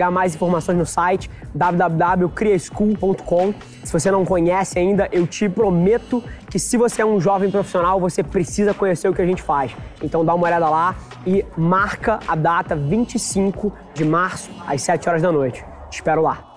pegar mais informações no site www.criaschool.com. Se você não conhece ainda, eu te prometo que se você é um jovem profissional, você precisa conhecer o que a gente faz. Então dá uma olhada lá e marca a data 25 de março às 7 horas da noite. Te espero lá.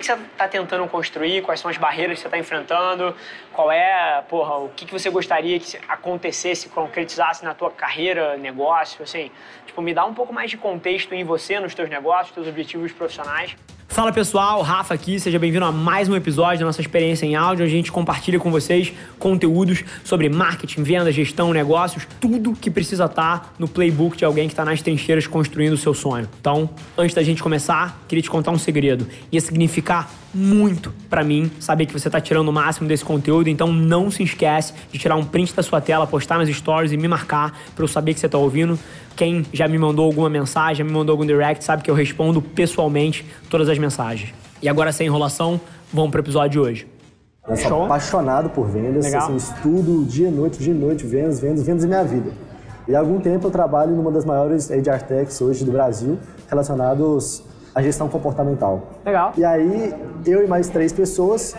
Que, que você está tentando construir? Quais são as barreiras que você está enfrentando? Qual é, porra, o que, que você gostaria que acontecesse, concretizasse na tua carreira, negócio, assim? Tipo, me dá um pouco mais de contexto em você, nos teus negócios, teus objetivos profissionais. Fala pessoal, Rafa aqui, seja bem-vindo a mais um episódio da nossa experiência em áudio, a gente compartilha com vocês conteúdos sobre marketing, venda, gestão, negócios, tudo que precisa estar no playbook de alguém que está nas trincheiras construindo o seu sonho. Então, antes da gente começar, queria te contar um segredo. Ia significar muito para mim saber que você está tirando o máximo desse conteúdo, então não se esquece de tirar um print da sua tela, postar nas stories e me marcar para eu saber que você está ouvindo. Quem já me mandou alguma mensagem, já me mandou algum direct, sabe que eu respondo pessoalmente todas as mensagens. E agora, sem enrolação, vamos para o episódio de hoje. Eu sou Show. apaixonado por vendas, assim, estudo dia e noite, dia e noite, vendas, vendas, vendas em minha vida. E há algum tempo eu trabalho numa das maiores HR Techs hoje do Brasil, relacionados à gestão comportamental. Legal. E aí, eu e mais três pessoas,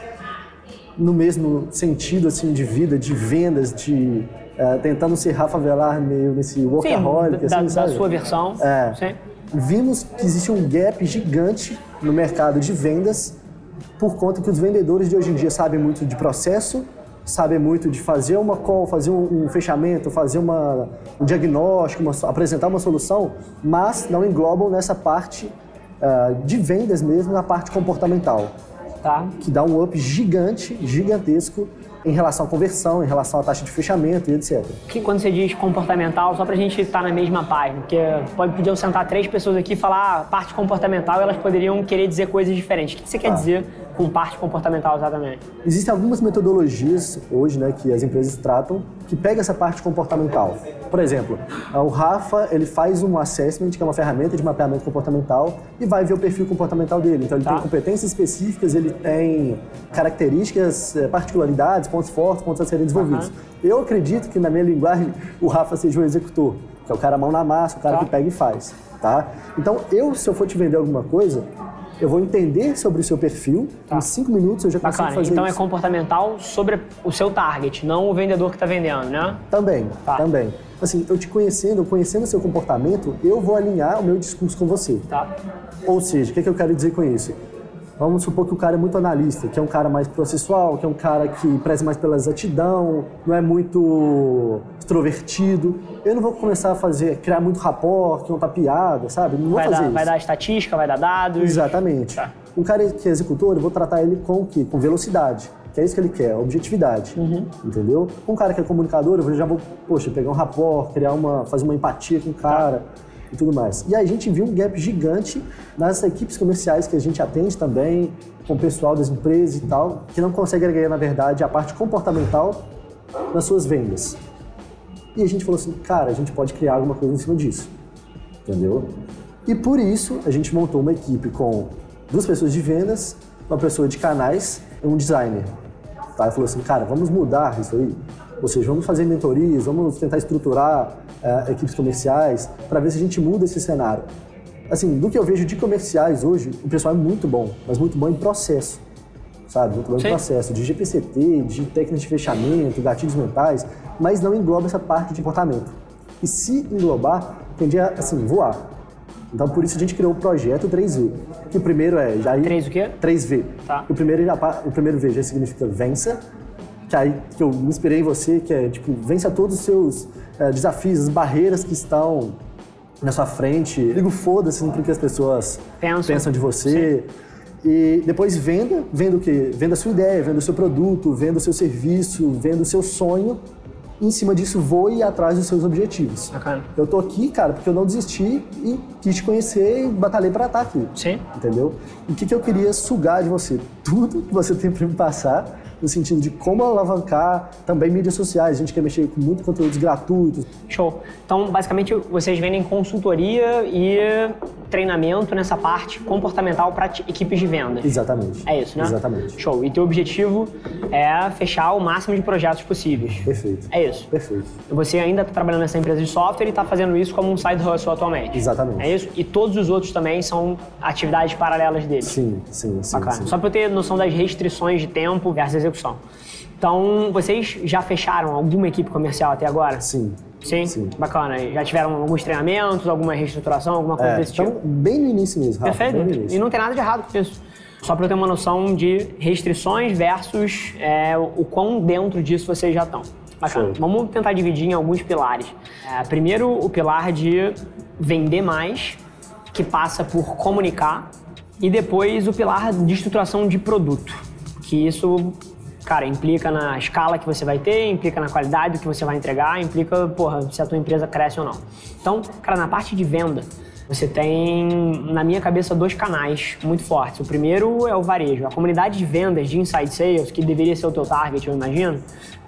no mesmo sentido assim de vida, de vendas, de é, tentando ser Rafa Velar meio nesse workaholic. Sim, assim, da, da sua versão. É, Sim. Vimos que existe um gap gigante no mercado de vendas por conta que os vendedores de hoje em dia sabem muito de processo, sabem muito de fazer uma call, fazer um, um fechamento, fazer uma, um diagnóstico, uma, apresentar uma solução, mas não englobam nessa parte uh, de vendas mesmo, na parte comportamental. Tá. Que dá um up gigante, gigantesco em relação à conversão, em relação à taxa de fechamento e etc. Que quando você diz comportamental, só para a gente estar tá na mesma página, porque pode sentar três pessoas aqui e falar ah, parte comportamental, elas poderiam querer dizer coisas diferentes. O que você quer ah. dizer com parte comportamental exatamente? Existem algumas metodologias hoje, né, que as empresas tratam que pega essa parte comportamental. Por exemplo, o Rafa ele faz um assessment, que é uma ferramenta de mapeamento comportamental, e vai ver o perfil comportamental dele. Então ele tá. tem competências específicas, ele tem características, eh, particularidades, pontos fortes, pontos a serem desenvolvidos. Uhum. Eu acredito que na minha linguagem o Rafa seja o executor, que é o cara mão na massa, o cara tá. que pega e faz, tá? Então eu, se eu for te vender alguma coisa, eu vou entender sobre o seu perfil, tá. em cinco minutos eu já consigo Bacana. fazer então isso. é comportamental sobre o seu target, não o vendedor que está vendendo, né? Também, tá. também. Assim, eu te conhecendo, conhecendo o seu comportamento, eu vou alinhar o meu discurso com você. Tá. Ou seja, o que, é que eu quero dizer com isso? Vamos supor que o cara é muito analista, que é um cara mais processual, que é um cara que preza mais pela exatidão, não é muito extrovertido. Eu não vou começar a fazer, criar muito rapport, que não tá piada, sabe? Não vai vou fazer dar, isso. Vai dar estatística, vai dar dados. Exatamente. Tá. Um cara que é executor, eu vou tratar ele com o quê? Com velocidade. Que é isso que ele quer, objetividade. Uhum. Entendeu? Um cara que é comunicador, eu já vou, poxa, pegar um rapport, criar uma, fazer uma empatia com o cara. Tá e tudo mais. E a gente viu um gap gigante nas equipes comerciais que a gente atende também, com o pessoal das empresas e tal, que não consegue agregar, na verdade, a parte comportamental nas suas vendas. E a gente falou assim, cara, a gente pode criar alguma coisa em cima disso. Entendeu? E por isso a gente montou uma equipe com duas pessoas de vendas, uma pessoa de canais e um designer. Tá? E falou assim, cara, vamos mudar isso aí. Ou seja, vamos fazer mentorias, vamos tentar estruturar é, equipes comerciais para ver se a gente muda esse cenário. Assim, do que eu vejo de comerciais hoje, o pessoal é muito bom, mas muito bom em processo, sabe? Muito bom Sim. em processo, de GPCT, de técnicas de fechamento, gatilhos mentais, mas não engloba essa parte de comportamento. E se englobar, tende a, assim, voar. Então, por isso a gente criou o projeto 3V. Que o primeiro é... Já 3 o quê? 3V. Tá. O primeiro, já, o primeiro V já significa vença, que aí que eu me inspirei em você, que é tipo, vença todos os seus é, desafios, as barreiras que estão na sua frente. Ligo foda-se no que as pessoas pensam, pensam de você. Sim. E depois venda, venda o quê? Venda a sua ideia, venda o seu produto, venda o seu serviço, venda o seu sonho em cima disso, voe atrás dos seus objetivos. Bacana. Eu tô aqui, cara, porque eu não desisti e quis te conhecer e batalhei para estar aqui. Sim. Entendeu? E o que, que eu queria sugar de você? Tudo que você tem para me passar no sentido de como alavancar também mídias sociais. A gente quer mexer com muito conteúdos gratuitos. Show. Então, basicamente, vocês vendem consultoria e treinamento nessa parte comportamental para equipes de venda. Exatamente. É isso, né? Exatamente. Show. E teu objetivo é fechar o máximo de projetos possíveis. Perfeito. É isso. Perfeito. Você ainda está trabalhando nessa empresa de software e está fazendo isso como um side hustle atualmente. Exatamente. É isso? E todos os outros também são atividades paralelas dele. Sim, sim, sim. Bacana. sim. Só para eu ter noção das restrições de tempo versus execução. Então, vocês já fecharam alguma equipe comercial até agora? Sim. Sim? Sim. Bacana. Já tiveram alguns treinamentos, alguma reestruturação, alguma coisa É, desse tipo? bem no início mesmo, Rafa, Perfeito. E não tem nada de errado com isso. Só para eu ter uma noção de restrições versus é, o quão dentro disso vocês já estão. Bacana. Show. Vamos tentar dividir em alguns pilares. É, primeiro, o pilar de vender mais, que passa por comunicar. E depois, o pilar de estruturação de produto, que isso, cara, implica na escala que você vai ter, implica na qualidade que você vai entregar, implica, porra, se a tua empresa cresce ou não. Então, cara, na parte de venda, você tem, na minha cabeça, dois canais muito fortes. O primeiro é o varejo. A comunidade de vendas de inside sales, que deveria ser o teu target, eu imagino,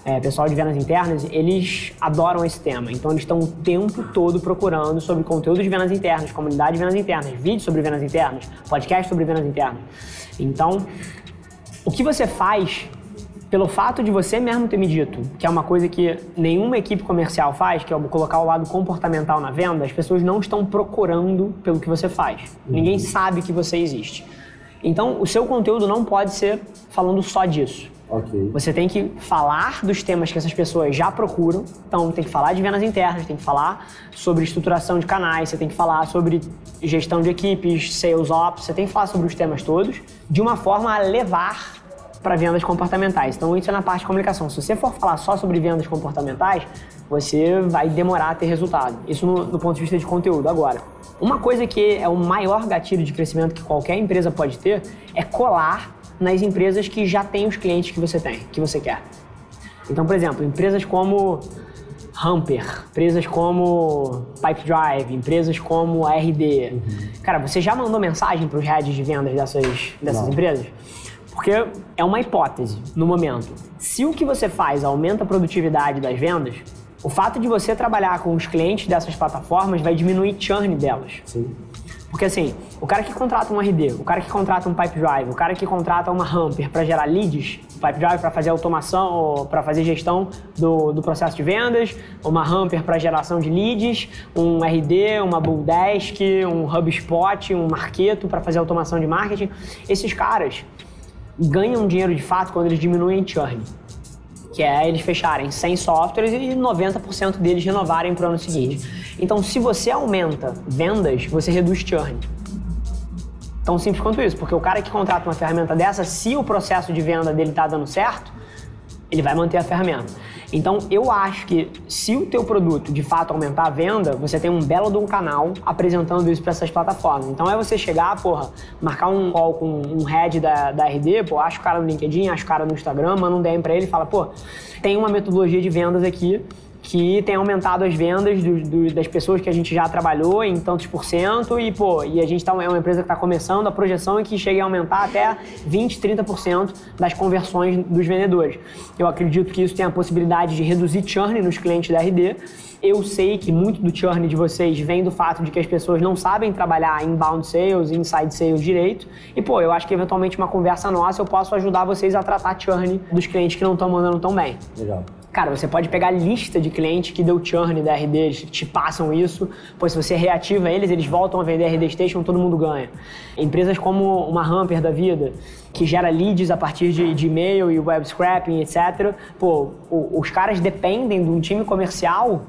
é, pessoal de vendas internas, eles adoram esse tema. Então, eles estão o tempo todo procurando sobre conteúdo de vendas internas, comunidade de vendas internas, vídeos sobre vendas internas, podcast sobre vendas internas. Então, o que você faz pelo fato de você mesmo ter me dito, que é uma coisa que nenhuma equipe comercial faz, que é colocar o lado comportamental na venda, as pessoas não estão procurando pelo que você faz. Ninguém sabe que você existe. Então, o seu conteúdo não pode ser falando só disso. Ok. Você tem que falar dos temas que essas pessoas já procuram. Então, tem que falar de vendas internas, tem que falar sobre estruturação de canais, você tem que falar sobre gestão de equipes, sales ops, você tem que falar sobre os temas todos, de uma forma a levar para vendas comportamentais. Então, isso é na parte de comunicação. Se você for falar só sobre vendas comportamentais, você vai demorar a ter resultado. Isso no, no ponto de vista de conteúdo. Agora, uma coisa que é o maior gatilho de crescimento que qualquer empresa pode ter é colar nas empresas que já têm os clientes que você tem, que você quer. Então, por exemplo, empresas como Hamper, empresas como Pipedrive, empresas como a RD. Cara, você já mandou mensagem para os heads de vendas dessas, dessas Não. empresas? Porque é uma hipótese no momento. Se o que você faz aumenta a produtividade das vendas, o fato de você trabalhar com os clientes dessas plataformas vai diminuir churn delas. Sim. Porque assim, o cara que contrata um RD, o cara que contrata um Pipedrive, o cara que contrata uma Hamper para gerar leads, o Pipedrive para fazer automação, para fazer gestão do, do processo de vendas, uma Hamper para geração de leads, um RD, uma Bulldesk, um HubSpot, um Marketo para fazer automação de marketing. Esses caras ganham dinheiro de fato quando eles diminuem churn. Que é eles fecharem 100 softwares e 90% deles renovarem para o ano seguinte. Então, se você aumenta vendas, você reduz churn. Tão simples quanto isso, porque o cara que contrata uma ferramenta dessa, se o processo de venda dele está dando certo, ele vai manter a ferramenta. Então, eu acho que se o teu produto de fato aumentar a venda, você tem um belo de um canal apresentando isso para essas plataformas. Então, é você chegar, porra, marcar um call com um head da, da RD, pô, acha o cara no LinkedIn, acha o cara no Instagram, manda um DM para ele e fala, pô, tem uma metodologia de vendas aqui que tem aumentado as vendas do- do- das pessoas que a gente já trabalhou em tantos por cento e, pô, e a gente tá, é uma empresa que está começando, a projeção é que chegue a aumentar até 20, 30% das conversões dos vendedores. Eu acredito que isso tem a possibilidade de reduzir churn nos clientes da RD. Eu sei que muito do churn de vocês vem do fato de que as pessoas não sabem trabalhar inbound sales inside sales direito. E, pô, eu acho que eventualmente uma conversa nossa eu posso ajudar vocês a tratar churn dos clientes que não estão mandando tão bem. Legal. Cara, você pode pegar a lista de clientes que deu churn da RD, eles te passam isso, pois se você reativa eles, eles voltam a vender RD Station, todo mundo ganha. Empresas como uma Hamper da vida, que gera leads a partir de, de e-mail e web scrapping, etc. Pô, o- os caras dependem de um time comercial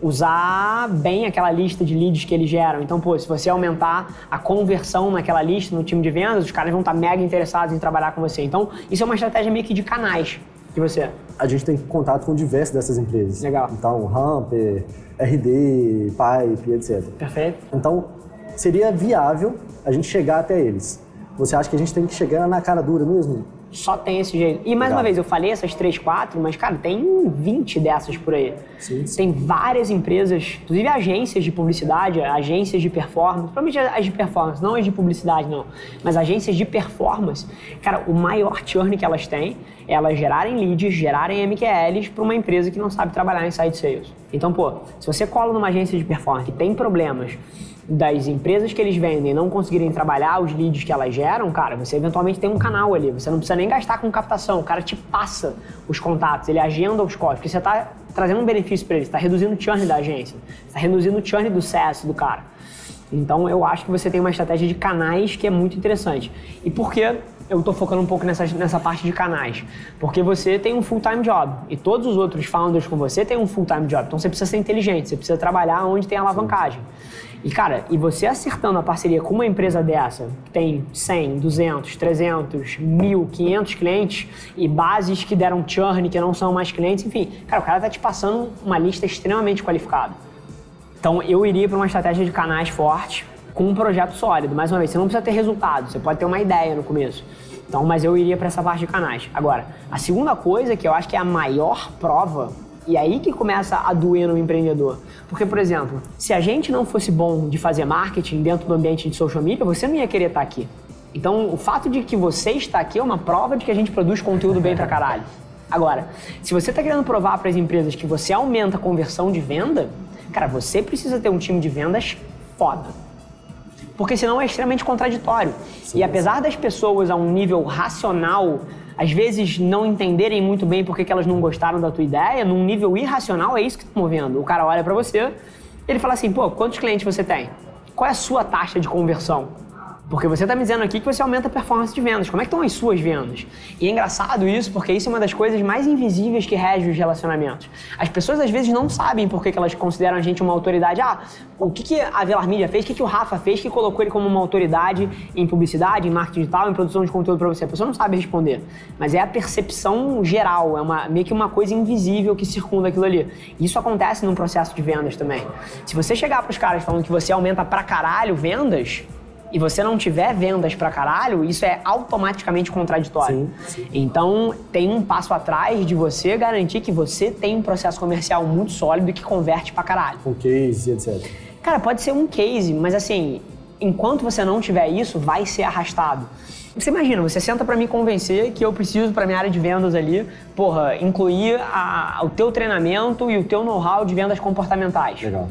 usar bem aquela lista de leads que eles geram. Então, pô, se você aumentar a conversão naquela lista no time de vendas, os caras vão estar mega interessados em trabalhar com você. Então, isso é uma estratégia meio que de canais de você. A gente tem contato com diversas dessas empresas. Legal. Então, Hamper, RD, Pipe, etc. Perfeito? Então, seria viável a gente chegar até eles. Você acha que a gente tem que chegar na cara dura mesmo? Só tem esse jeito. E mais Legal. uma vez, eu falei essas três, quatro, mas, cara, tem 20 dessas por aí. Sim, sim. Tem várias empresas, inclusive agências de publicidade, agências de performance, provavelmente as de performance, não as de publicidade, não, mas agências de performance. Cara, o maior churn que elas têm é elas gerarem leads, gerarem MQLs para uma empresa que não sabe trabalhar em site sales. Então, pô, se você cola numa agência de performance que tem problemas das empresas que eles vendem não conseguirem trabalhar os leads que elas geram, cara, você eventualmente tem um canal ali. Você não precisa nem gastar com captação. O cara te passa os contatos, ele agenda os códigos, porque você está trazendo um benefício para ele, está reduzindo o churn da agência, está reduzindo o churn do CS do cara. Então eu acho que você tem uma estratégia de canais que é muito interessante. E por que eu estou focando um pouco nessa, nessa parte de canais? Porque você tem um full-time job e todos os outros founders com você têm um full-time job. Então você precisa ser inteligente, você precisa trabalhar onde tem alavancagem. E cara, e você acertando a parceria com uma empresa dessa, que tem 100, 200, 300, 1000, 500 clientes e bases que deram churn, que não são mais clientes, enfim, cara, o cara tá te passando uma lista extremamente qualificada. Então eu iria para uma estratégia de canais forte com um projeto sólido. Mais uma vez, você não precisa ter resultado, você pode ter uma ideia no começo. Então, mas eu iria para essa parte de canais. Agora, a segunda coisa que eu acho que é a maior prova e aí que começa a doer no empreendedor. Porque, por exemplo, se a gente não fosse bom de fazer marketing dentro do ambiente de social media, você não ia querer estar aqui. Então, o fato de que você está aqui é uma prova de que a gente produz conteúdo bem pra caralho. Agora, se você está querendo provar para as empresas que você aumenta a conversão de venda, cara, você precisa ter um time de vendas foda. Porque senão é extremamente contraditório. Sim, e apesar das pessoas a um nível racional às vezes não entenderem muito bem por que elas não gostaram da tua ideia, num nível irracional, é isso que está movendo. O cara olha para você, ele fala assim, pô, quantos clientes você tem? Qual é a sua taxa de conversão? Porque você está me dizendo aqui que você aumenta a performance de vendas. Como é que estão as suas vendas? E é engraçado isso, porque isso é uma das coisas mais invisíveis que rege os relacionamentos. As pessoas às vezes não sabem por que, elas consideram a gente uma autoridade. Ah, o que, que a Velar Mídia fez, o que, que o Rafa fez que colocou ele como uma autoridade em publicidade, em marketing digital, em produção de conteúdo para você. A pessoa não sabe responder. Mas é a percepção geral, é uma, meio que uma coisa invisível que circunda aquilo ali. Isso acontece num processo de vendas também. Se você chegar para os caras falando que você aumenta pra caralho vendas, e você não tiver vendas pra caralho, isso é automaticamente contraditório. Sim, sim. Então, tem um passo atrás de você garantir que você tem um processo comercial muito sólido e que converte pra caralho. Um case, etc. Cara, pode ser um case, mas assim, enquanto você não tiver isso, vai ser arrastado. Você imagina, você senta para me convencer que eu preciso para minha área de vendas ali, porra, incluir a, o teu treinamento e o teu know-how de vendas comportamentais. Legal.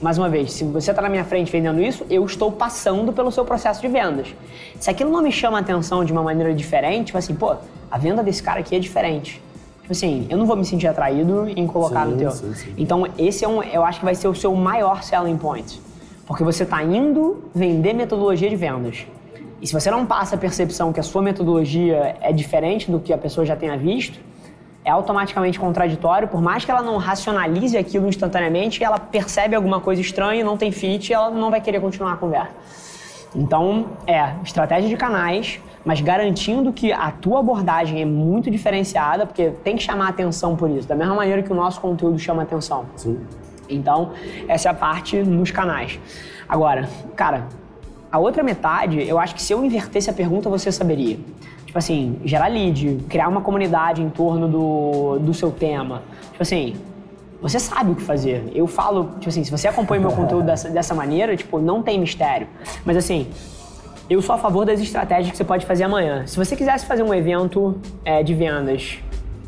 Mais uma vez, se você está na minha frente vendendo isso, eu estou passando pelo seu processo de vendas. Se aquilo não me chama a atenção de uma maneira diferente, tipo assim, pô, a venda desse cara aqui é diferente. Tipo assim, eu não vou me sentir atraído em colocar sim, no teu. Sim, sim. Então, esse é um, eu acho que vai ser o seu maior selling point. Porque você está indo vender metodologia de vendas. E se você não passa a percepção que a sua metodologia é diferente do que a pessoa já tenha visto, é automaticamente contraditório, por mais que ela não racionalize aquilo instantaneamente, ela percebe alguma coisa estranha, não tem fit, ela não vai querer continuar a conversa. Então, é, estratégia de canais, mas garantindo que a tua abordagem é muito diferenciada, porque tem que chamar atenção por isso, da mesma maneira que o nosso conteúdo chama atenção. Sim. Então, essa é a parte nos canais. Agora, cara, a outra metade, eu acho que se eu invertesse a pergunta, você saberia tipo assim, gerar lead, criar uma comunidade em torno do, do seu tema. Tipo assim, você sabe o que fazer. Eu falo, tipo assim, se você acompanha meu conteúdo dessa, dessa maneira, tipo, não tem mistério. Mas assim, eu sou a favor das estratégias que você pode fazer amanhã. Se você quisesse fazer um evento é, de vendas,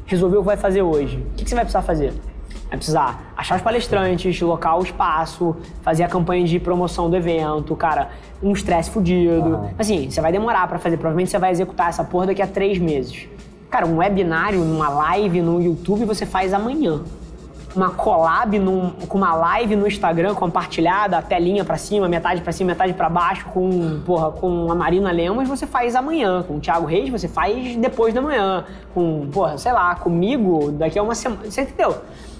resolver o que vai fazer hoje, o que, que você vai precisar fazer? Vai precisar achar os palestrantes, local o espaço, fazer a campanha de promoção do evento, cara, um estresse fudido. Uhum. Assim, você vai demorar para fazer, provavelmente você vai executar essa porra daqui a três meses. Cara, um webinário, numa live no YouTube você faz amanhã. Uma collab num, com uma live no Instagram compartilhada, a telinha para cima, metade para cima, metade para baixo, com, porra, com a Marina Lemos, você faz amanhã. Com o Thiago Reis, você faz depois da manhã. Com, porra, sei lá, comigo, daqui a uma semana. Você entendeu?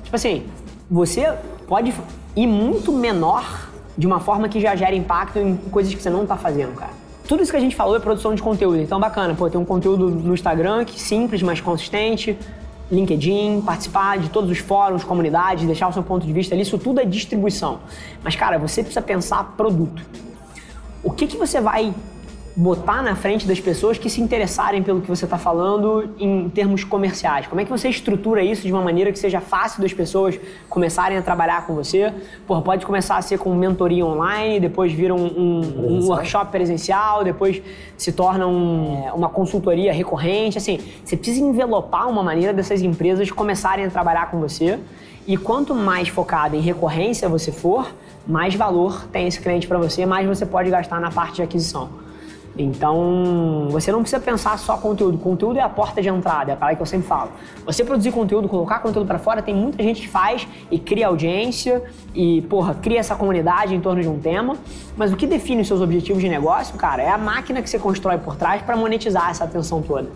Tipo assim, você pode ir muito menor de uma forma que já gera impacto em coisas que você não está fazendo, cara. Tudo isso que a gente falou é produção de conteúdo. Então, bacana, pô, ter um conteúdo no Instagram que simples, mas consistente, LinkedIn, participar de todos os fóruns, comunidades, deixar o seu ponto de vista ali, isso tudo é distribuição. Mas, cara, você precisa pensar produto. O que, que você vai botar na frente das pessoas que se interessarem pelo que você está falando em termos comerciais? Como é que você estrutura isso de uma maneira que seja fácil das pessoas começarem a trabalhar com você? Porra, pode começar a ser com mentoria online, depois vira um, um, um workshop presencial, depois se torna um, uma consultoria recorrente. Assim, você precisa envelopar uma maneira dessas empresas começarem a trabalhar com você. E quanto mais focado em recorrência você for, mais valor tem esse cliente para você, mais você pode gastar na parte de aquisição. Então, você não precisa pensar só conteúdo. Conteúdo é a porta de entrada, é a parada que eu sempre falo. Você produzir conteúdo, colocar conteúdo para fora, tem muita gente que faz e cria audiência e, porra, cria essa comunidade em torno de um tema. Mas o que define os seus objetivos de negócio, cara, é a máquina que você constrói por trás para monetizar essa atenção toda.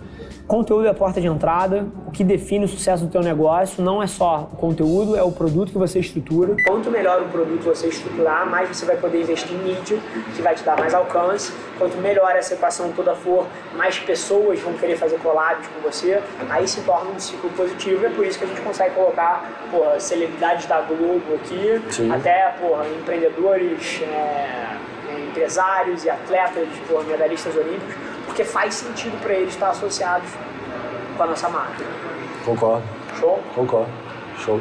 Conteúdo é a porta de entrada. O que define o sucesso do teu negócio não é só o conteúdo, é o produto que você estrutura. Quanto melhor o produto você estruturar, mais você vai poder investir em mídia, que vai te dar mais alcance. Quanto melhor essa equação toda for, mais pessoas vão querer fazer collabs com você. Aí se torna um ciclo positivo. E é por isso que a gente consegue colocar porra, celebridades da Globo aqui, Sim. até porra, empreendedores, é, empresários e atletas, porra, medalhistas olímpicos porque faz sentido para eles estar associados com a nossa marca. Concordo. Show? Concordo. Show.